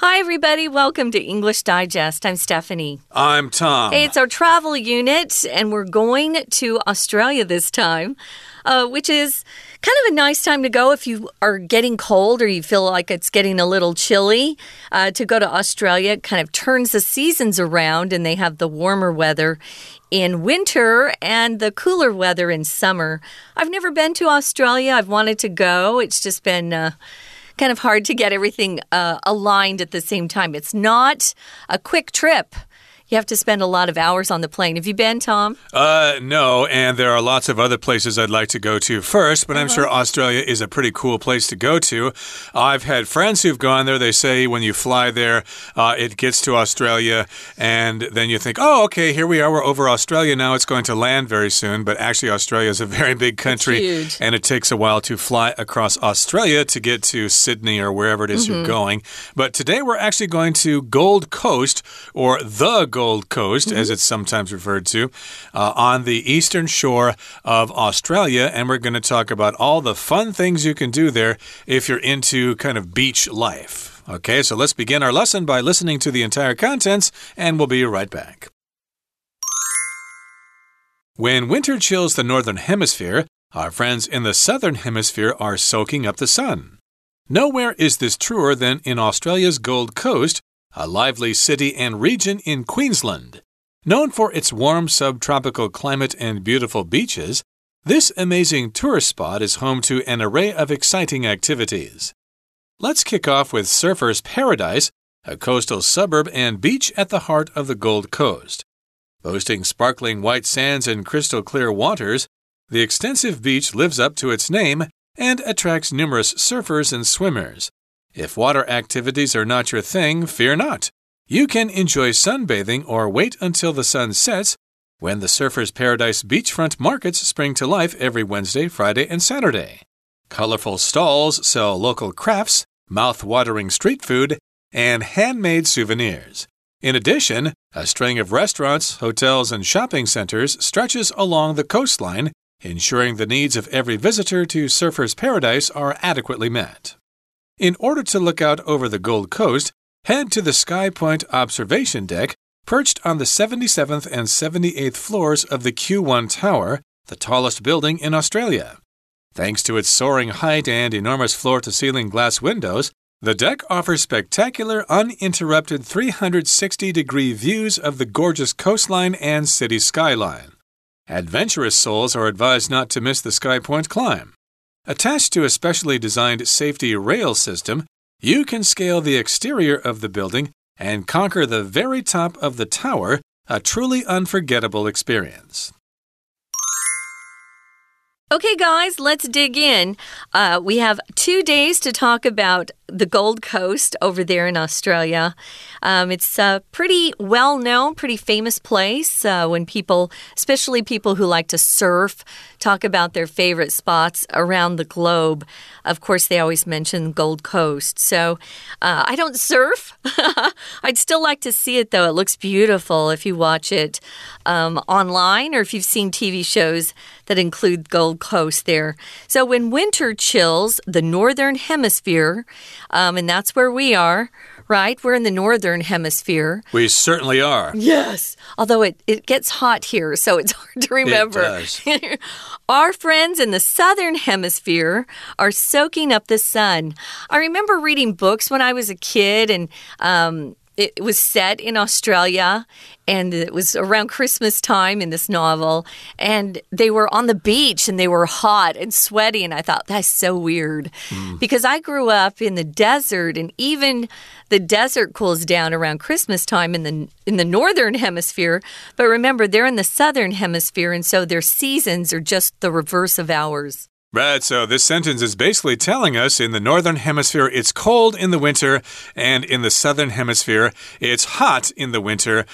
Hi, everybody. Welcome to English Digest. I'm Stephanie. I'm Tom. Hey, it's our travel unit, and we're going to Australia this time, uh, which is kind of a nice time to go if you are getting cold or you feel like it's getting a little chilly. Uh, to go to Australia it kind of turns the seasons around, and they have the warmer weather in winter and the cooler weather in summer. I've never been to Australia. I've wanted to go. It's just been. Uh, kind of hard to get everything uh, aligned at the same time. It's not a quick trip you have to spend a lot of hours on the plane. Have you been, Tom? Uh, no, and there are lots of other places I'd like to go to first, but uh -huh. I'm sure uh-huh. Australia is a pretty cool place to go to. I've had friends who've gone there. They say when you fly there, uh, it gets to Australia, and then you think, oh, okay, here we are. We're over Australia now. It's going to land very soon, but actually, Australia is a very big country, and it takes a while to fly across Australia to get to Sydney or wherever it is mm -hmm. you're mm-hmm. going. But today we're actually going to Gold Coast or the Gold Coast, as mm-hmm. it's sometimes referred to, uh, on the eastern shore of Australia. And we're going to talk about all the fun things you can do there if you're into kind of beach life. Okay, so let's begin our lesson by listening to the entire contents, and we'll be right back. When winter chills the northern hemisphere, our friends in the southern hemisphere are soaking up the sun. Nowhere is this truer than in Australia's Gold Coast, a lively city and region in Queensland. Known for its warm subtropical climate and beautiful beaches, this amazing tourist spot is home to an array of exciting activities. Let's kick off with Surfer's Paradise, a coastal suburb and beach at the heart of the Gold Coast. Boasting sparkling white sands and crystal clear waters, the extensive beach lives up to its name and attracts numerous surfers and swimmers. If water activities are not your thing, fear not. You can enjoy sunbathing or wait until the sun sets when the Surfer's Paradise beachfront markets spring to life every Wednesday, Friday, and Saturday. Colorful stalls sell local crafts, mouth-watering street food, and handmade souvenirs. In addition, a string of restaurants, hotels, and shopping centers stretches along the coastline, ensuring the needs of every visitor to Surfer's Paradise are adequately met. In order to look out over the Gold Coast, head to the Sky Point observation deck perched on the 77th and 78th floors of the Q1 Tower, the tallest building in Australia. Thanks to its soaring height and enormous floor to ceiling glass windows, the deck offers spectacular, uninterrupted 360 degree views of the gorgeous coastline and city skyline. Adventurous souls are advised not to miss the Sky Point climb. Attached to a specially designed safety rail system, you can scale the exterior of the building and conquer the very top of the tower, a truly unforgettable experience. Okay, guys, let's dig in. Uh, we have two days to talk about the Gold Coast over there in Australia. Um, it's a pretty well known, pretty famous place uh, when people, especially people who like to surf, talk about their favorite spots around the globe. Of course, they always mention Gold Coast. So uh, I don't surf. I'd still like to see it, though. It looks beautiful if you watch it um, online or if you've seen TV shows that include Gold Coast there. So when winter chills the northern hemisphere, um, and that's where we are right? We're in the northern hemisphere. We certainly are. Yes. Although it, it gets hot here, so it's hard to remember. Our friends in the southern hemisphere are soaking up the sun. I remember reading books when I was a kid, and um, it was set in Australia and it was around Christmas time in this novel. And they were on the beach and they were hot and sweaty. And I thought, that's so weird mm. because I grew up in the desert and even the desert cools down around Christmas time in the in the northern hemisphere. But remember, they're in the southern hemisphere, and so their seasons are just the reverse of ours. Right, so this sentence is basically telling us in the northern hemisphere it's cold in the winter, and in the southern hemisphere it's hot in the winter.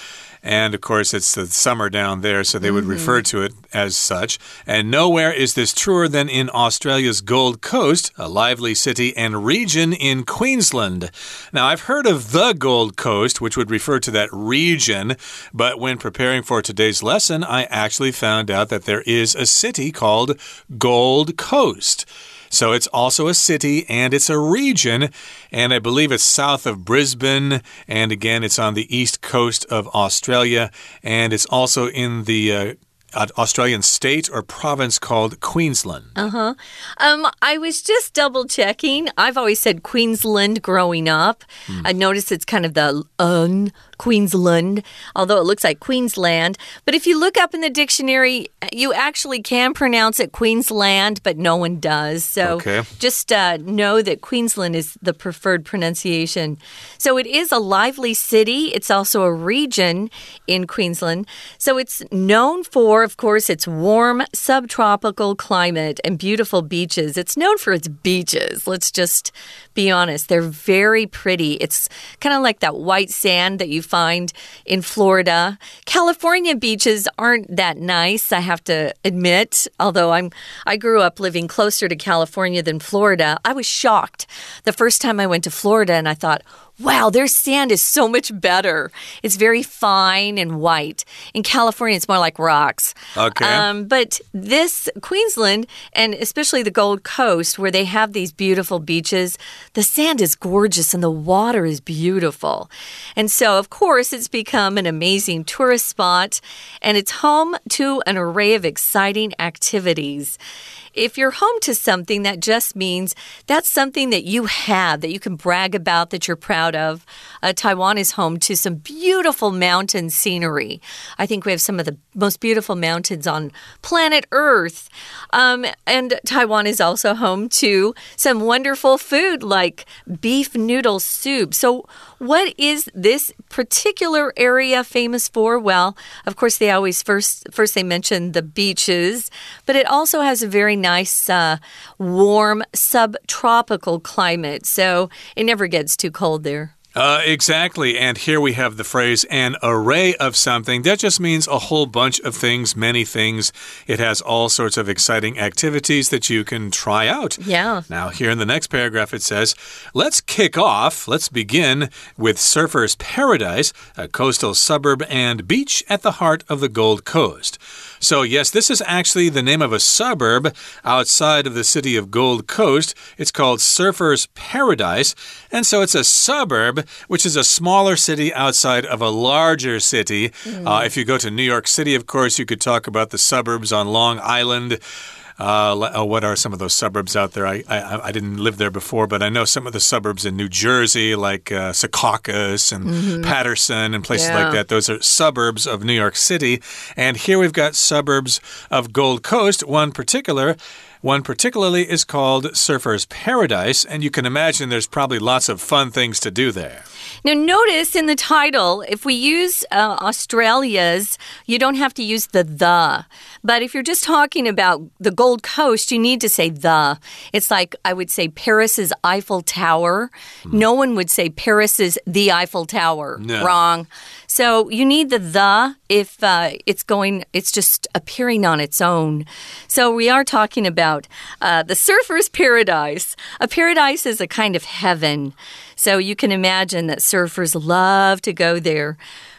And of course, it's the summer down there, so they would mm -hmm. refer to it as such. And nowhere is this truer than in Australia's Gold Coast, a lively city and region in Queensland. Now, I've heard of the Gold Coast, which would refer to that region, but when preparing for today's lesson, I actually found out that there is a city called Gold Coast. So it's also a city and it's a region. And I believe it's south of Brisbane. And again, it's on the east coast of Australia. And it's also in the uh, Australian state or province called Queensland. Uh huh. Um, I was just double checking. I've always said Queensland growing up. Mm. I noticed it's kind of the un Queensland, although it looks like Queensland. But if you look up in the dictionary, you actually can pronounce it Queensland, but no one does. So okay. just uh, know that Queensland is the preferred pronunciation. So it is a lively city. It's also a region in Queensland. So it's known for, of course, its warm subtropical climate and beautiful beaches. It's known for its beaches. Let's just be honest. They're very pretty. It's kind of like that white sand that you find in Florida. California beaches aren't that nice, I have to admit. Although I'm I grew up living closer to California than Florida. I was shocked the first time I went to Florida and I thought, wow, their sand is so much better. It's very fine and white. In California, it's more like rocks. Okay. Um, but this Queensland, and especially the Gold Coast, where they have these beautiful beaches, the sand is gorgeous and the water is beautiful. And so, of course, it's become an amazing tourist spot, and it's home to an array of exciting activities. If you're home to something, that just means that's something that you have, that you can brag about, that you're proud of. Uh, Taiwan is home to some beautiful mountain scenery. I think we have some of the most beautiful mountains on planet Earth. Um, and Taiwan is also home to some wonderful food like beef noodle soup. So, what is this particular area famous for? Well, of course, they always first first they mention the beaches, but it also has a very nice, uh, warm subtropical climate. So it never gets too cold there. Uh, exactly. And here we have the phrase an array of something. That just means a whole bunch of things, many things. It has all sorts of exciting activities that you can try out. Yeah. Now, here in the next paragraph, it says, let's kick off. Let's begin with Surfer's Paradise, a coastal suburb and beach at the heart of the Gold Coast. So, yes, this is actually the name of a suburb outside of the city of Gold Coast. It's called Surfer's Paradise. And so it's a suburb, which is a smaller city outside of a larger city. Mm. Uh, if you go to New York City, of course, you could talk about the suburbs on Long Island. Uh, oh, what are some of those suburbs out there? I, I, I didn't live there before, but I know some of the suburbs in New Jersey, like uh, Secaucus and mm -hmm. Paterson and places yeah. like that. Those are suburbs of New York City. And here we've got suburbs of Gold Coast, one particular. One particularly is called Surfer's Paradise, and you can imagine there's probably lots of fun things to do there. Now, notice in the title, if we use uh, Australia's, you don't have to use the the. But if you're just talking about the Gold Coast, you need to say the. It's like I would say Paris's Eiffel Tower. Hmm. No one would say Paris's the Eiffel Tower. No. Wrong. So you need the the if uh, it's going, it's just appearing on its own. So we are talking about uh, the surfer's paradise. A paradise is a kind of heaven. So you can imagine that surfers love to go there.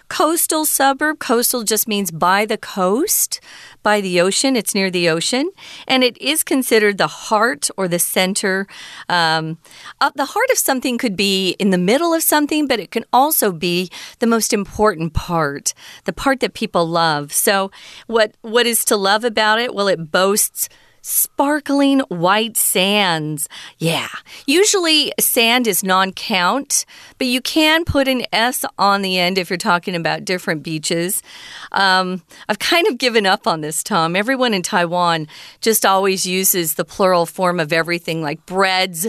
Coastal suburb, coastal just means by the coast, by the ocean. It's near the ocean. And it is considered the heart or the center. Um, uh, the heart of something could be in the middle of something, but it can also be the most important part, the part that people love. So, what, what is to love about it? Well, it boasts sparkling white sands. Yeah, usually sand is non count, but you can put an S on the end if you're talking about different beaches. Um, I've kind of given up on this, Tom. Everyone in Taiwan just always uses the plural form of everything like breads,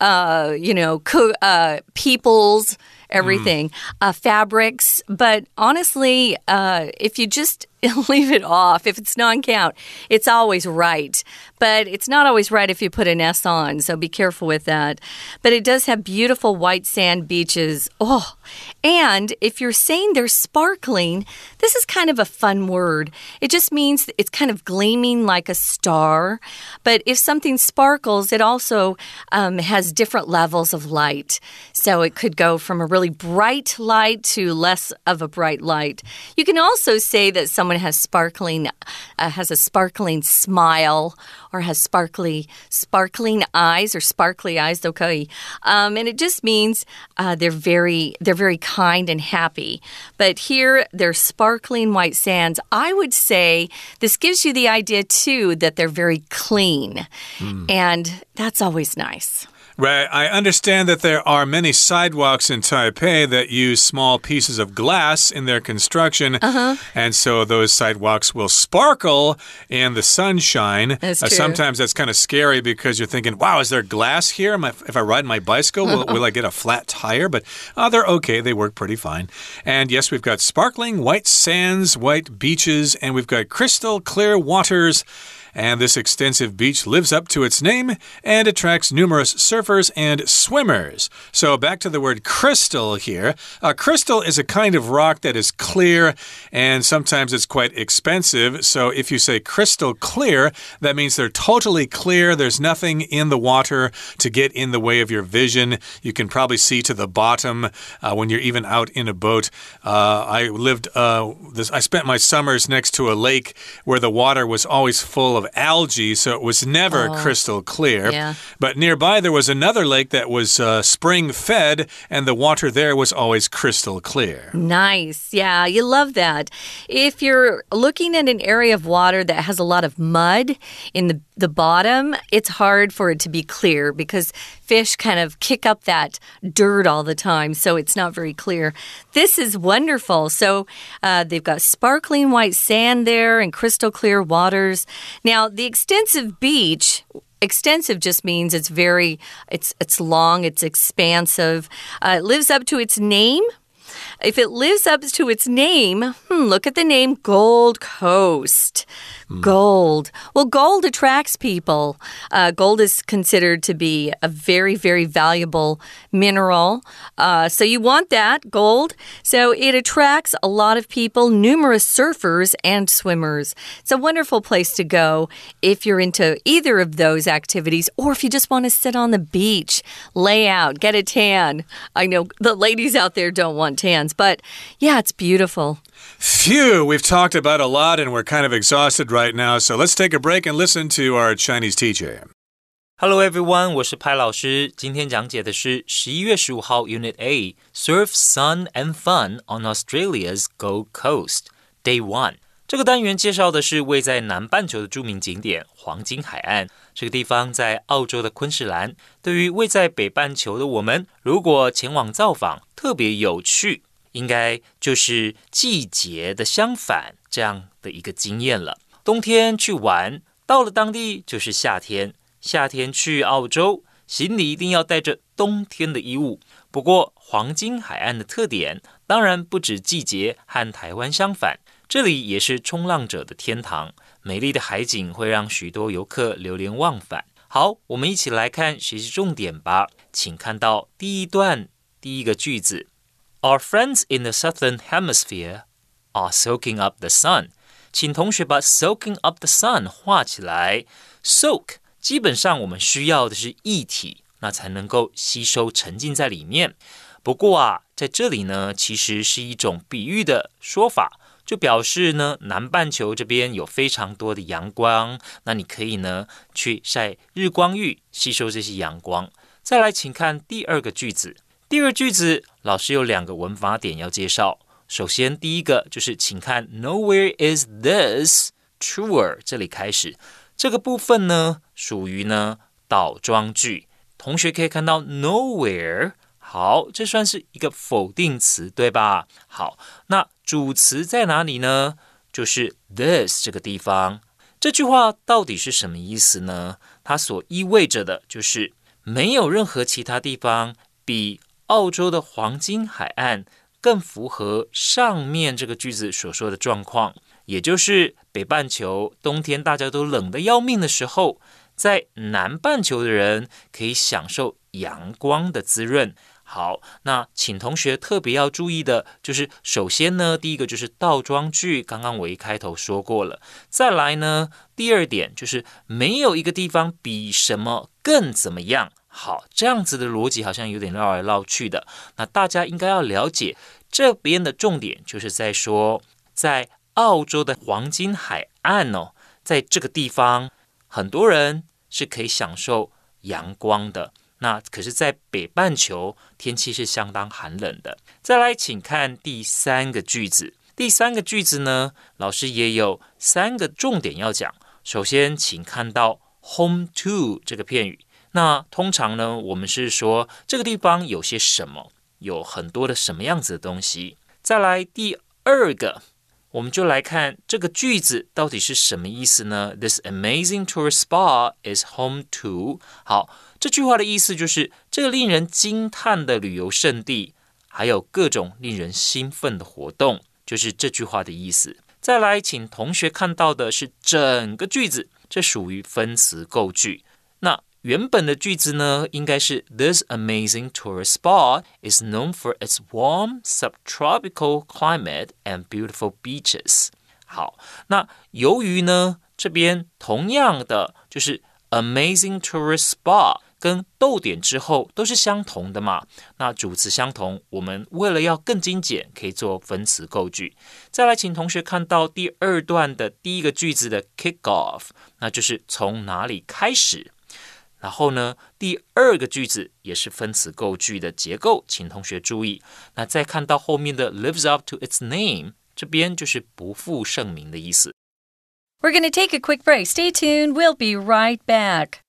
uh, you know, uh, peoples everything, mm. uh, fabrics. But honestly, uh, if you just leave it off, if it's non count, it's always right. But it's not always right if you put an S on, so be careful with that. But it does have beautiful white sand beaches. Oh, and if you're saying they're sparkling, this is kind of a fun word. It just means it's kind of gleaming like a star. But if something sparkles, it also um, has different levels of light. So it could go from a really bright light to less of a bright light. You can also say that someone someone has sparkling, uh, has a sparkling smile or has sparkly, sparkling eyes or sparkly eyes, okay. Um, and it just means uh, they're very, they're very kind and happy. But here, they're sparkling white sands. I would say this gives you the idea too that they're very clean, mm. and that's always nice. Right. I understand that there are many sidewalks in Taipei that use small pieces of glass in their construction. Uh -huh. And so those sidewalks will sparkle in the sunshine. That's uh, sometimes that's kind of scary because you're thinking, wow, is there glass here? I, if I ride my bicycle, will, will I get a flat tire? But uh, they're okay. They work pretty fine. And yes, we've got sparkling white sands, white beaches, and we've got crystal clear waters and this extensive beach lives up to its name and attracts numerous surfers and swimmers. So, back to the word crystal here. A crystal is a kind of rock that is clear and sometimes it's quite expensive. So, if you say crystal clear, that means they're totally clear. There's nothing in the water to get in the way of your vision. You can probably see to the bottom uh, when you're even out in a boat. Uh, I lived, uh, this, I spent my summers next to a lake where the water was always full of of algae, so it was never oh, crystal clear. Yeah. But nearby, there was another lake that was uh, spring fed, and the water there was always crystal clear. Nice. Yeah, you love that. If you're looking at an area of water that has a lot of mud in the, the bottom, it's hard for it to be clear because fish kind of kick up that dirt all the time, so it's not very clear. This is wonderful. So uh, they've got sparkling white sand there and crystal clear waters. Now, the extensive beach extensive just means it's very it's it's long it's expansive uh, it lives up to its name if it lives up to its name, hmm, look at the name Gold Coast. Gold. Well, gold attracts people. Uh, gold is considered to be a very, very valuable mineral. Uh, so you want that, gold. So it attracts a lot of people, numerous surfers and swimmers. It's a wonderful place to go if you're into either of those activities or if you just want to sit on the beach, lay out, get a tan. I know the ladies out there don't want tans, but yeah, it's beautiful. Phew, we've talked about a lot and we're kind of exhausted right now, so let's take a break and listen to our Chinese teacher. Hello everyone，我是派老师。今天讲解的是十一月十五号 Unit A Surf, Sun and Fun on Australia's Gold Coast Day One。这个单元介绍的是位在南半球的着名景点黄金海岸。这个地方在澳洲的昆士兰。对于位在北半球的我们，如果前往造访，特别有趣。 应该就是季节的相反这样的一个经验了。冬天去玩，到了当地就是夏天。夏天去澳洲，行李一定要带着冬天的衣物。不过，黄金海岸的特点当然不止季节和台湾相反，这里也是冲浪者的天堂。美丽的海景会让许多游客流连忘返。好，我们一起来看学习重点吧。请看到第一段第一个句子。Our friends in the southern hemisphere are soaking up the sun。请同学把 soaking up the sun 画起来。Soak 基本上我们需要的是液体，那才能够吸收沉浸在里面。不过啊，在这里呢，其实是一种比喻的说法，就表示呢，南半球这边有非常多的阳光，那你可以呢去晒日光浴，吸收这些阳光。再来，请看第二个句子。第二句子，老师有两个文法点要介绍。首先，第一个就是，请看 Nowhere is this truer，这里开始这个部分呢，属于呢倒装句。同学可以看到 Nowhere，好，这算是一个否定词，对吧？好，那主词在哪里呢？就是 this 这个地方。这句话到底是什么意思呢？它所意味着的就是没有任何其他地方比。澳洲的黄金海岸更符合上面这个句子所说的状况，也就是北半球冬天大家都冷得要命的时候，在南半球的人可以享受阳光的滋润。好，那请同学特别要注意的就是，首先呢，第一个就是倒装句，刚刚我一开头说过了。再来呢，第二点就是没有一个地方比什么更怎么样。好，这样子的逻辑好像有点绕来绕去的。那大家应该要了解，这边的重点就是在说，在澳洲的黄金海岸哦，在这个地方，很多人是可以享受阳光的。那可是，在北半球天气是相当寒冷的。再来，请看第三个句子。第三个句子呢，老师也有三个重点要讲。首先，请看到 home to 这个片语。那通常呢，我们是说这个地方有些什么，有很多的什么样子的东西。再来第二个，我们就来看这个句子到底是什么意思呢？This amazing tourist spa is home to。好，这句话的意思就是这个令人惊叹的旅游胜地，还有各种令人兴奋的活动。就是这句话的意思。再来，请同学看到的是整个句子，这属于分词构句。那原本的句子呢，应该是 This amazing tourist spot is known for its warm subtropical climate and beautiful beaches。好，那由于呢，这边同样的就是 amazing tourist spot。跟逗点之后都是相同的嘛？那主词相同，我们为了要更精简，可以做分词构句。再来，请同学看到第二段的第一个句子的 kick off，那就是从哪里开始。 然后呢，第二个句子也是分词构句的结构，请同学注意。那再看到后面的 lives up to its name，这边就是不负盛名的意思。We're going to take a quick break. Stay tuned. We'll be right back.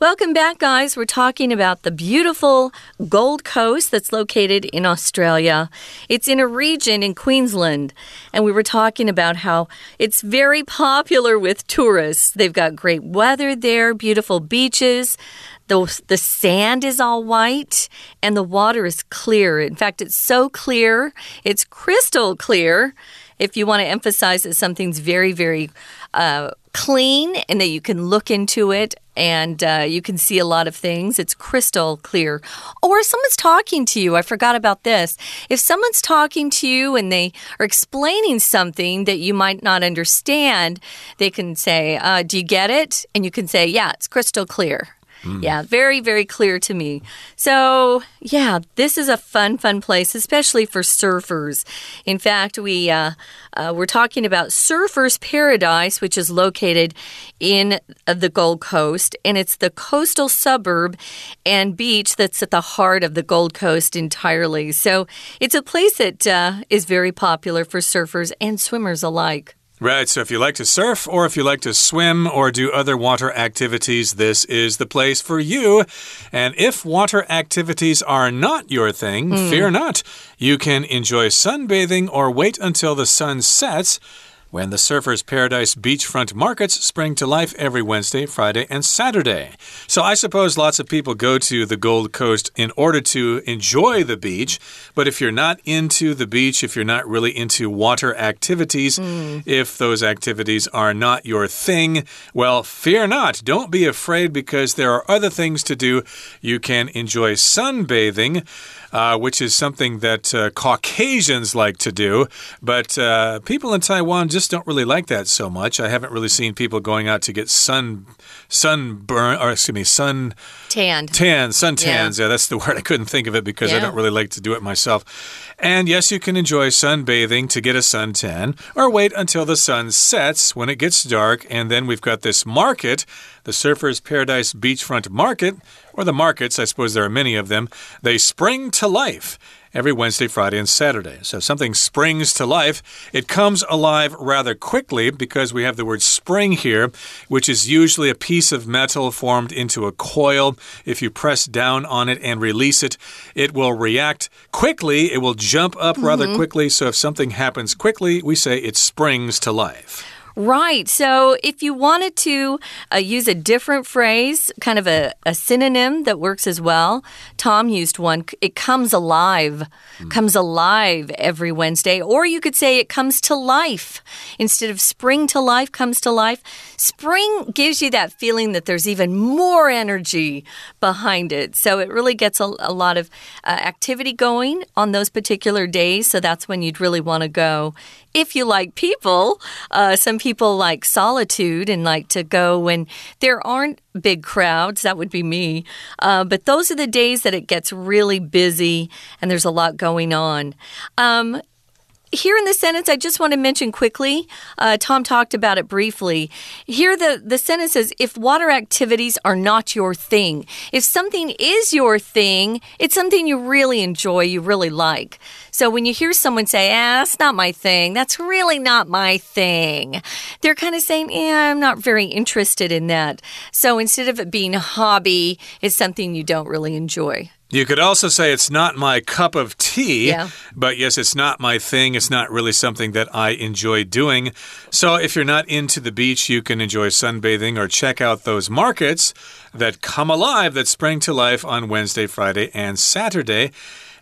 Welcome back, guys. We're talking about the beautiful Gold Coast that's located in Australia. It's in a region in Queensland. And we were talking about how it's very popular with tourists. They've got great weather there, beautiful beaches. The, the sand is all white and the water is clear. In fact, it's so clear, it's crystal clear. If you want to emphasize that something's very, very uh, clean and that you can look into it and uh, you can see a lot of things. It's crystal clear. Or someone's talking to you. I forgot about this. If someone's talking to you and they are explaining something that you might not understand, they can say, uh, Do you get it? And you can say, Yeah, it's crystal clear. Mm. Yeah, very, very clear to me. So, yeah, this is a fun, fun place, especially for surfers. In fact, we uh, uh, we're talking about Surfers Paradise, which is located in uh, the Gold Coast, and it's the coastal suburb and beach that's at the heart of the Gold Coast entirely. So, it's a place that uh, is very popular for surfers and swimmers alike. Right, so if you like to surf or if you like to swim or do other water activities, this is the place for you. And if water activities are not your thing, mm. fear not. You can enjoy sunbathing or wait until the sun sets when the Surfers Paradise beachfront markets spring to life every Wednesday, Friday, and Saturday. So I suppose lots of people go to the Gold Coast in order to enjoy the beach. But if you're not into the beach, if you're not really into water activities, mm. if those activities are not your thing, well, fear not. Don't be afraid because there are other things to do. You can enjoy sunbathing uh, which is something that uh, Caucasians like to do. But uh, people in Taiwan just don't really like that so much. I haven't really seen people going out to get sun sunburn or excuse me sun tanned tan suntans. Yeah. yeah, that's the word. I couldn't think of it because yeah. I don't really like to do it myself. And yes, you can enjoy sunbathing to get a suntan, or wait until the sun sets when it gets dark. And then we've got this market, the Surfers Paradise Beachfront Market, or the markets, I suppose there are many of them. They spring to life every Wednesday, Friday, and Saturday. So something springs to life. It comes alive rather quickly because we have the word spring here, which is usually a piece of metal formed into a coil. If you press down on it and release it, it will react quickly. It will jump up rather mm -hmm. quickly. So if something happens quickly, we say it springs to life. Right. So if you wanted to uh, use a different phrase, kind of a, a, synonym that works as well, Tom used one. It comes alive, mm. comes alive every Wednesday. Or you could say it comes to life. Instead of spring to life, comes to life. Spring gives you that feeling that there's even more energy behind it. So it really gets a, a lot of uh, activity going on those particular days. So that's when you'd really want to go if you like people. Uh, some people like solitude and like to go when there aren't big crowds. That would be me. Uh, but those are the days that it gets really busy and there's a lot going on. Um, here in this sentence, I just want to mention quickly. Uh, Tom talked about it briefly. Here, the, the sentence says if water activities are not your thing, if something is your thing, it's something you really enjoy, you really like. So when you hear someone say, ah, that's not my thing, that's really not my thing, they're kind of saying, yeah, I'm not very interested in that. So instead of it being a hobby, it's something you don't really enjoy. You could also say it's not my cup of tea, Yeah. but yes, it's not my thing. It's not really something that I enjoy doing. So if you're not into the beach, you can enjoy sunbathing or check out those markets that come alive, that spring to life on Wednesday, Friday, and Saturday.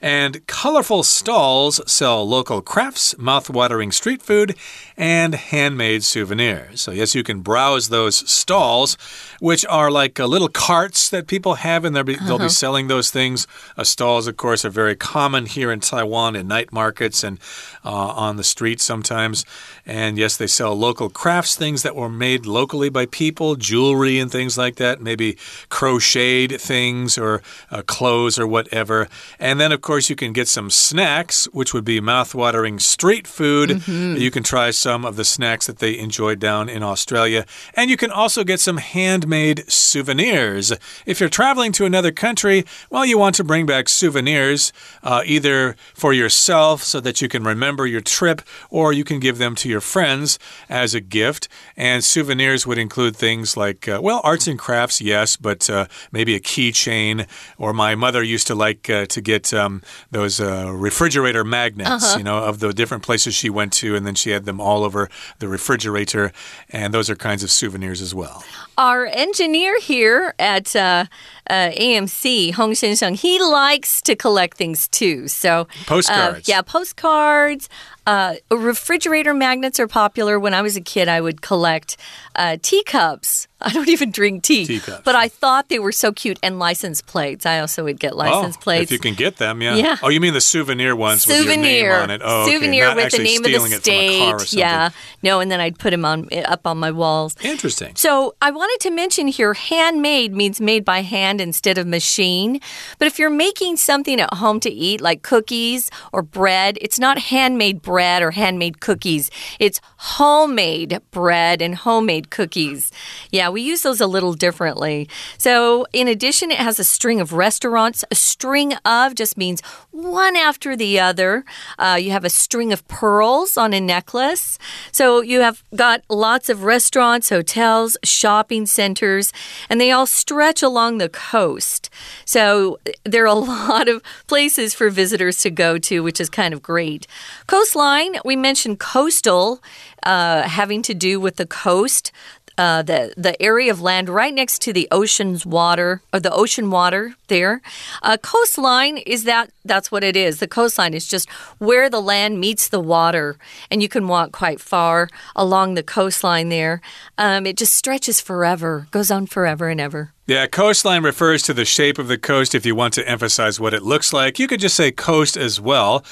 And colorful stalls sell local crafts, mouthwatering street food, and handmade souvenirs. So, yes, you can browse those stalls, which are like uh, little carts that people have, and they'll be, they'll be selling those things. Uh, stalls, of course, are very common here in Taiwan in night markets and uh, on the street sometimes. And yes, they sell local crafts, things that were made locally by people, jewelry and things like that, maybe crocheted things or uh, clothes or whatever. And then, of course, you can get some snacks, which would be mouthwatering street food. You can try some of the snacks that they enjoy down in Australia. And you can also get some handmade souvenirs. If you're traveling to another country, well, you want to bring back souvenirs, uh, either for yourself so that you can remember your trip, or you can give them to your friends as a gift. And souvenirs would include things like, uh, well, arts and crafts, yes, but uh, maybe a keychain. Or my mother used to like uh, to get um, those uh, refrigerator magnets, you know, of the different places she went to, and then she had them all over the refrigerator. And those are kinds of souvenirs as well. Our engineer here at uh, uh, AMC, Hong Shensheng, he likes to collect things too. So, uh, Postcards. yeah, postcards. Uh, refrigerator magnets are popular. When I was a kid, I would collect uh, teacups. I don't even drink tea, Teacups. but I thought they were so cute. And license plates. I also would get license oh, plates. If you can get them, yeah. Yeah. Oh, you mean the souvenir ones with your souvenir name on it? Oh, okay. souvenir Not with the name of the it from a car or state yeah no and then i'd put them on up on my walls Interesting. so I wanted to mention here handmade means made by hand instead of machine. But if you're making something at home to eat, like cookies or bread, it's not handmade bread or handmade cookies. It's homemade bread and homemade cookies. Yeah, we use those a little differently. So in addition, it has a string of restaurants. A string of just means one after the other. Uh, you have a string of pearls on a necklace. So you have got lots of restaurants, hotels, shopping centers, and they all stretch along the coast. So there are a lot of places for visitors to go to, which is kind of great. Coastline, we mentioned coastal, uh, having to do with the coast. Uh, the the area of land right next to the ocean's water or the ocean water there. Uh, coastline is that that's what it is. The coastline is just where the land meets the water, and you can walk quite far along the coastline there. Um, it just stretches forever, goes on forever and ever. Yeah, coastline refers to the shape of the coast if you want to emphasize what it looks like. You could just say coast as well.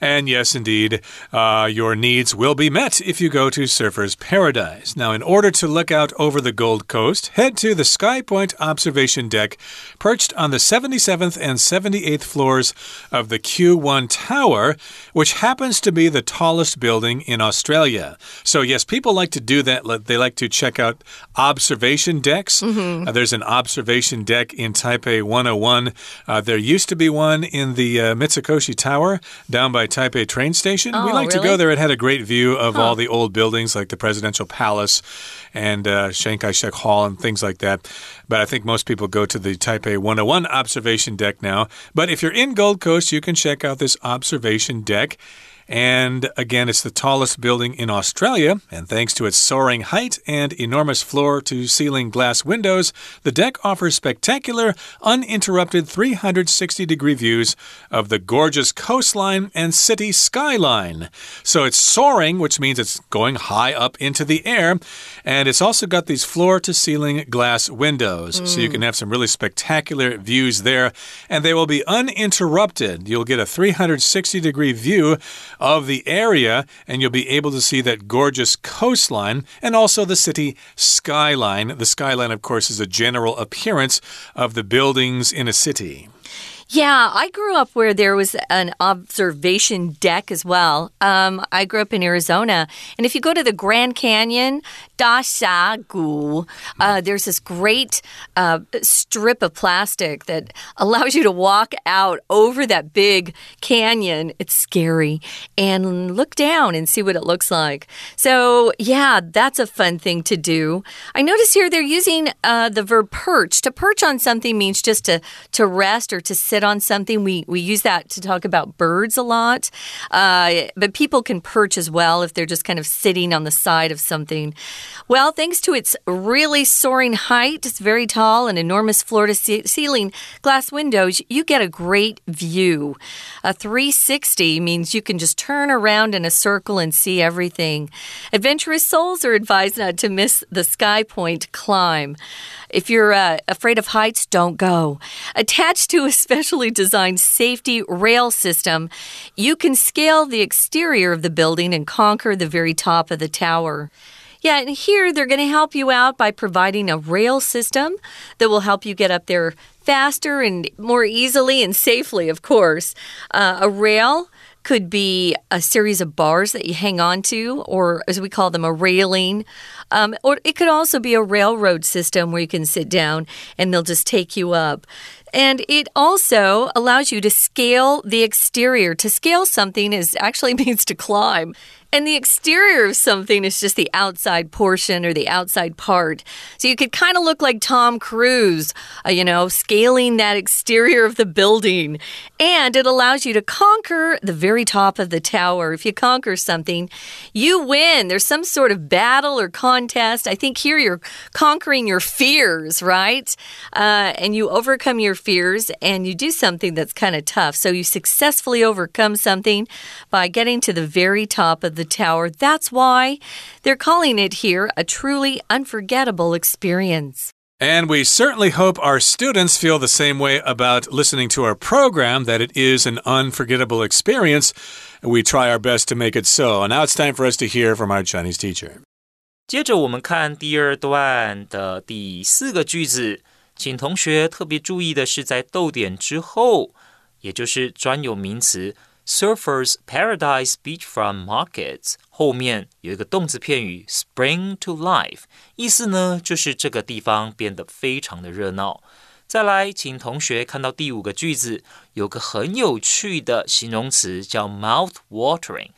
And yes, indeed, uh, your needs will be met if you go to Surfer's Paradise. Now, in order to look out over the Gold Coast, head to the Sky Point observation deck perched on the 77th and 78th floors of the Q1 Tower, which happens to be the tallest building in Australia. So, yes, people like to do that. They like to check out observation decks. Uh, there's an observation deck in Taipei 101. Uh, there used to be one in the uh, Mitsukoshi Tower down by Taipei train station. we Oh, like to go there. It had a great view of all the old buildings like the Presidential Palace and uh, Chiang Kai shek Hall and things like that. But I think most people go to the Taipei 101 observation deck now. But if you're in Gold Coast, you can check out this observation deck. And again, it's the tallest building in Australia. And thanks to its soaring height and enormous floor to ceiling glass windows, the deck offers spectacular, uninterrupted 360 degree views of the gorgeous coastline and city skyline. So it's soaring, which means it's going high up into the air. And it's also got these floor to ceiling glass windows. So you can mm. have some really spectacular views there. And they will be uninterrupted. You'll get a 360 degree view of the area, and you'll be able to see that gorgeous coastline and also the city skyline. The skyline, of course, is a general appearance of the buildings in a city. Yeah, I grew up where there was an observation deck as well. Um, I grew up in Arizona, and if you go to the Grand Canyon, Dashagu, uh, there's this great uh, strip of plastic that allows you to walk out over that big canyon. It's scary, and look down and see what it looks like. So, yeah, that's a fun thing to do. I notice here they're using uh, the verb perch. To perch on something means just to to rest or to sit sit on something. We we use that to talk about birds a lot, uh, but people can perch as well if they're just kind of sitting on the side of something. Well, thanks to its really soaring height, it's very tall and enormous floor to ceiling glass windows. You get a great view. A 360 means you can just turn around in a circle and see everything. Adventurous souls are advised not to miss the Sky Point climb. If you're uh, afraid of heights, don't go. Attached to a specially designed safety rail system, you can scale the exterior of the building and conquer the very top of the tower. Yeah, and here they're going to help you out by providing a rail system that will help you get up there faster and more easily and safely, of course. Uh, a rail could be a series of bars that you hang on to, or as we call them, a railing. Um, or it could also be a railroad system where you can sit down and they'll just take you up. And it also allows you to scale the exterior. To scale something is actually means to climb. And the exterior of something is just the outside portion or the outside part. So you could kind of look like Tom Cruise, uh, you know, scaling that exterior of the building. And it allows you to conquer the very top of the tower. If you conquer something, you win. There's some sort of battle or contest. I think here you're conquering your fears, right? Uh, and you overcome your fears and you do something that's kind of tough. So you successfully overcome something by getting to the very top of the tower. That's why they're calling it here a truly unforgettable experience. And we certainly hope our students feel the same way about listening to our program, that it is an unforgettable experience. We try our best to make it so. Now it's time for us to hear from our Chinese teacher. 接着我们看第二段的第四个句子， 请同学特别注意的是，在逗点之后，也就是专有名词 Surfers Paradise Beachfront Markets 后面有一个动词片语 spring to life，意思呢就是这个地方变得非常的热闹。再来，请同学看到第五个句子，有个很有趣的形容词叫 mouth watering，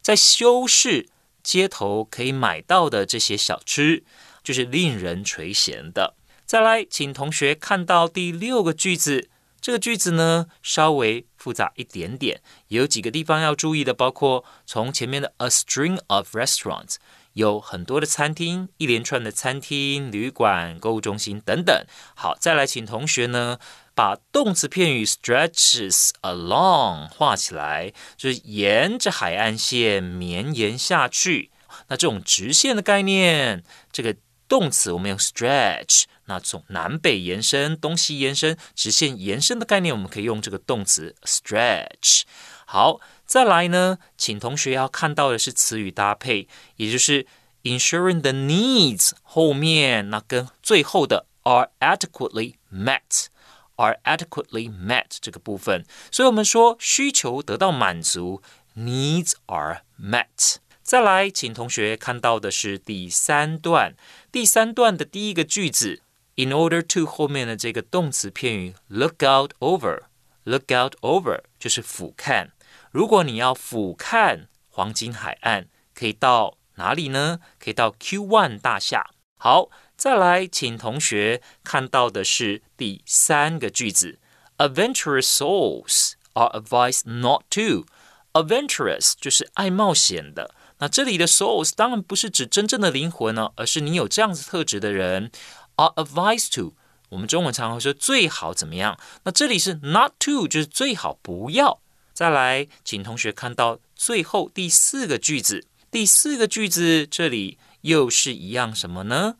在修饰街头可以买到的这些小吃，就是令人垂涎的。再来，请同学看到第六个句子。这个句子呢稍微复杂一点点，有几个地方要注意的，包括从前面的 a string of restaurants 有很多的餐厅，一连串的餐厅、旅馆、购物中心等等。好，再来请同学呢把动词片语 stretches along 画起来，就是沿着海岸线绵延下去。那这种直线的概念，这个动词我们用 stretch。那从南北延伸、东西延伸、直线延伸的概念，我们可以用这个动词 stretch。好，再来呢，请同学要看到的是词语搭配，也就是 ensuring the needs 后面那跟最后的 are adequately met，are adequately met 这个部分。所以我们说需求得到满足，needs are met。再来，请同学看到的是第三段，第三段的第一个句子。in order to 后面的这个动词片语 look out over，look out over 就是俯瞰。如果你要俯瞰黄金海岸，可以到哪里呢？可以到 Q One 大厦。好，再来，请同学看到的是第三个句子：Adventurous souls are advised not to。Adventurous 就是爱冒险的。那这里的 souls 当然不是指真正的灵魂呢，而是你有这样子特质的人。 Are advised to，我们中文常会说最好怎么样？那这里是 not to，就是最好不要。再来，请同学看到最后第四个句子，第四个句子这里又是一样什么呢？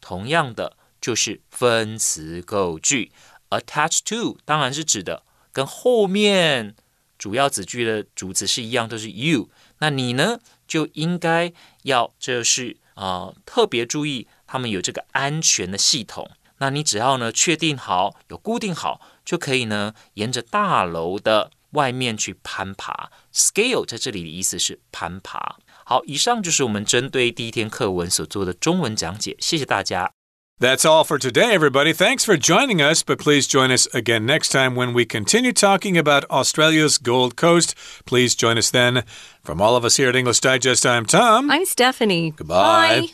同样的就是分词构句，attach to 当然是指的跟后面主要子句的主词是一样，都是 you。那你呢，就应该要就是、啊，特别注意他们有这个安全的系统。那你只要呢确定好，有固定好，就可以呢沿着大楼的外面去攀爬。Scale 在这里的意思是攀爬。好，以上就是我们针对第一天课文所做的中文讲解，谢谢大家。That's all for today, everybody. Thanks for joining us, but please join us again next time when we continue talking about Australia's Gold Coast. Please join us then. From all of us here at English Digest, I'm Tom. I'm Stephanie. Goodbye. Bye.